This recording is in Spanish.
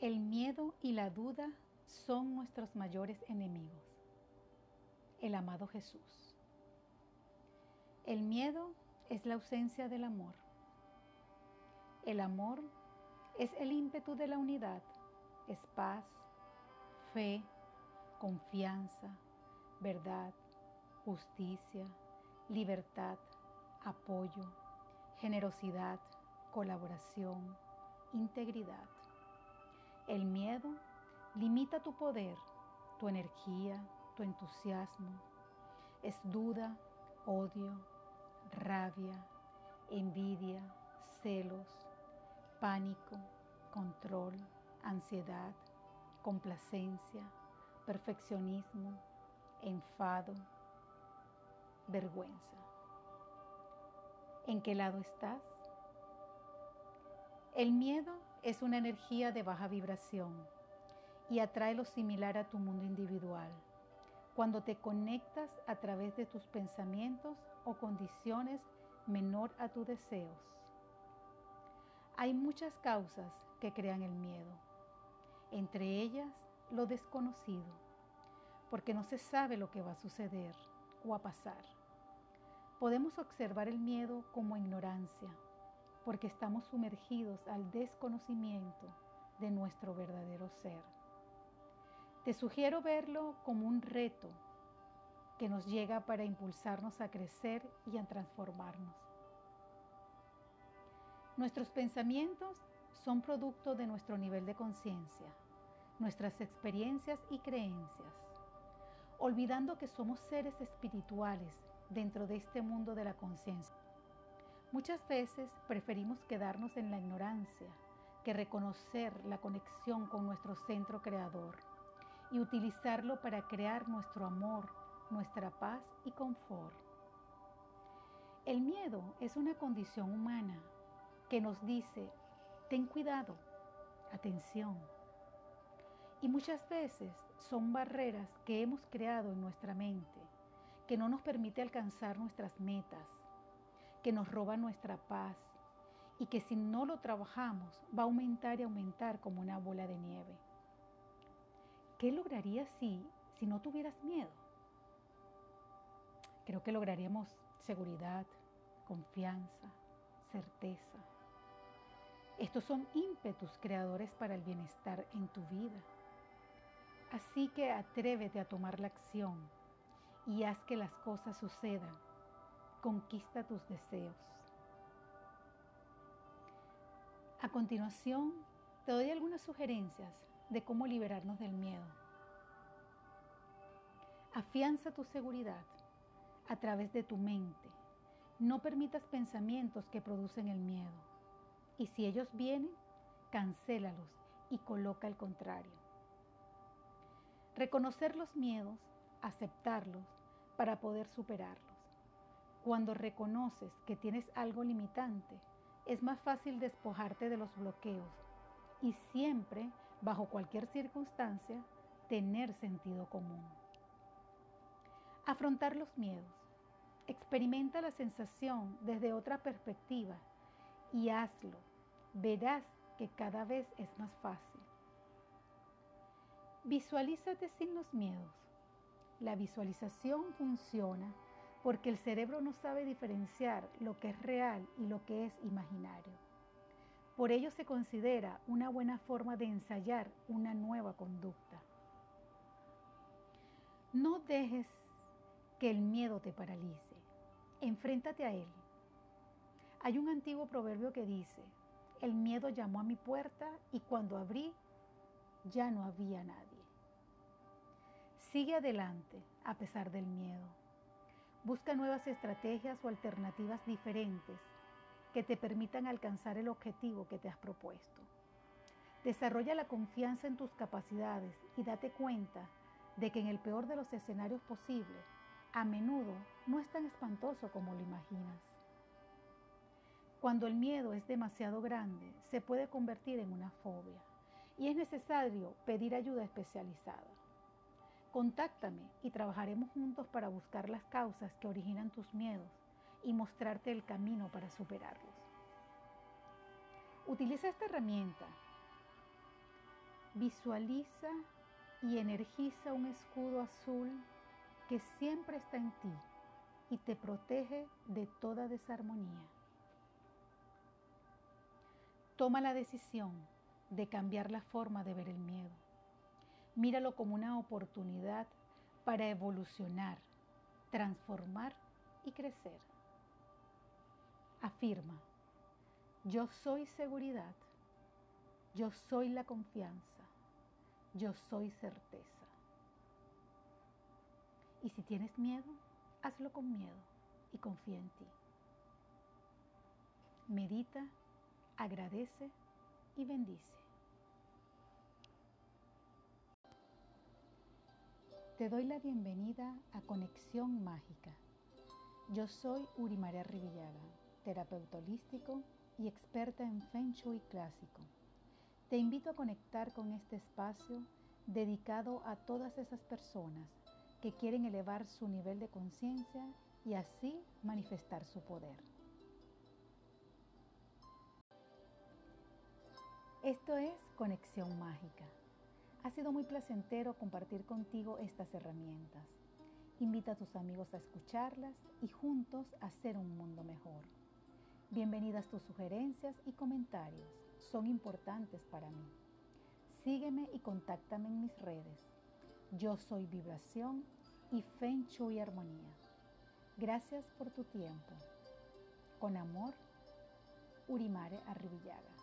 El miedo y la duda son nuestros mayores enemigos. El amado Jesús. El miedo es la ausencia del amor. El amor es el ímpetu de la unidad, es paz, fe, confianza, verdad, justicia, libertad, apoyo, generosidad, colaboración, integridad. El miedo limita tu poder, tu energía, tu entusiasmo. Es duda, odio, rabia, envidia, celos, pánico, control, ansiedad, complacencia, perfeccionismo, enfado, vergüenza. ¿En qué lado estás? El miedo es una energía de baja vibración y atrae lo similar a tu mundo individual. Cuando te conectas a través de tus pensamientos o condiciones menor a tus deseos. Hay muchas causas que crean el miedo, entre ellas lo desconocido, porque no se sabe lo que va a suceder o a pasar. Podemos observar el miedo como ignorancia, porque estamos sumergidos al desconocimiento de nuestro verdadero ser. Te sugiero verlo como un reto que nos llega para impulsarnos a crecer y a transformarnos. Nuestros pensamientos son producto de nuestro nivel de conciencia, nuestras experiencias y creencias, olvidando que somos seres espirituales dentro de este mundo de la conciencia. Muchas veces preferimos quedarnos en la ignorancia que reconocer la conexión con nuestro centro creador y utilizarlo para crear nuestro amor, nuestra paz y confort. El miedo es una condición humana que nos dice, ten cuidado, atención. Y muchas veces son barreras que hemos creado en nuestra mente que no nos permite alcanzar nuestras metas que nos roba nuestra paz y que si no lo trabajamos va a aumentar y aumentar como una bola de nieve. ¿Qué lograrías si, si no tuvieras miedo? Creo que lograríamos seguridad, confianza, certeza. Estos son ímpetus creadores para el bienestar en tu vida. Así que atrévete a tomar la acción y haz que las cosas sucedan conquista tus deseos. A continuación, te doy algunas sugerencias de cómo liberarnos del miedo. Afianza tu seguridad a través de tu mente. No permitas pensamientos que producen el miedo. Y si ellos vienen, cancélalos y coloca el contrario. Reconocer los miedos, aceptarlos para poder superarlos. Cuando reconoces que tienes algo limitante, es más fácil despojarte de los bloqueos y siempre, bajo cualquier circunstancia, tener sentido común. Afrontar los miedos. Experimenta la sensación desde otra perspectiva y hazlo. Verás que cada vez es más fácil. Visualízate sin los miedos. La visualización funciona porque el cerebro no sabe diferenciar lo que es real y lo que es imaginario. Por ello se considera una buena forma de ensayar una nueva conducta. No dejes que el miedo te paralice. Enfréntate a él. Hay un antiguo proverbio que dice, el miedo llamó a mi puerta y cuando abrí ya no había nadie. Sigue adelante a pesar del miedo. Busca nuevas estrategias o alternativas diferentes que te permitan alcanzar el objetivo que te has propuesto. Desarrolla la confianza en tus capacidades y date cuenta de que en el peor de los escenarios posibles, a menudo no es tan espantoso como lo imaginas. Cuando el miedo es demasiado grande, se puede convertir en una fobia y es necesario pedir ayuda especializada. Contáctame y trabajaremos juntos para buscar las causas que originan tus miedos y mostrarte el camino para superarlos. Utiliza esta herramienta Visualiza y energiza un escudo azul que siempre está en ti y te protege de toda desarmonía. Toma la decisión de cambiar la forma de ver el miedo. Míralo como una oportunidad para evolucionar, transformar y crecer. Afirma, yo soy seguridad, yo soy la confianza, yo soy certeza. Y si tienes miedo, hazlo con miedo y confía en ti. Medita, agradece y bendice. Te doy la bienvenida a Conexión Mágica. Yo soy Uri María Rivillaga, terapeuta holístico y experta en Feng Shui clásico. Te invito a conectar con este espacio dedicado a todas esas personas que quieren elevar su nivel de conciencia y así manifestar su poder. Esto es Conexión Mágica ha sido muy placentero compartir contigo estas herramientas. Invita a tus amigos a escucharlas y juntos hacer un mundo mejor. Bienvenidas tus sugerencias y comentarios. Son importantes para mí. Sígueme y contáctame en mis redes. Yo soy Vibración y Feng Shui Armonía. Gracias por tu tiempo. Con amor, Urimare Arribillaga.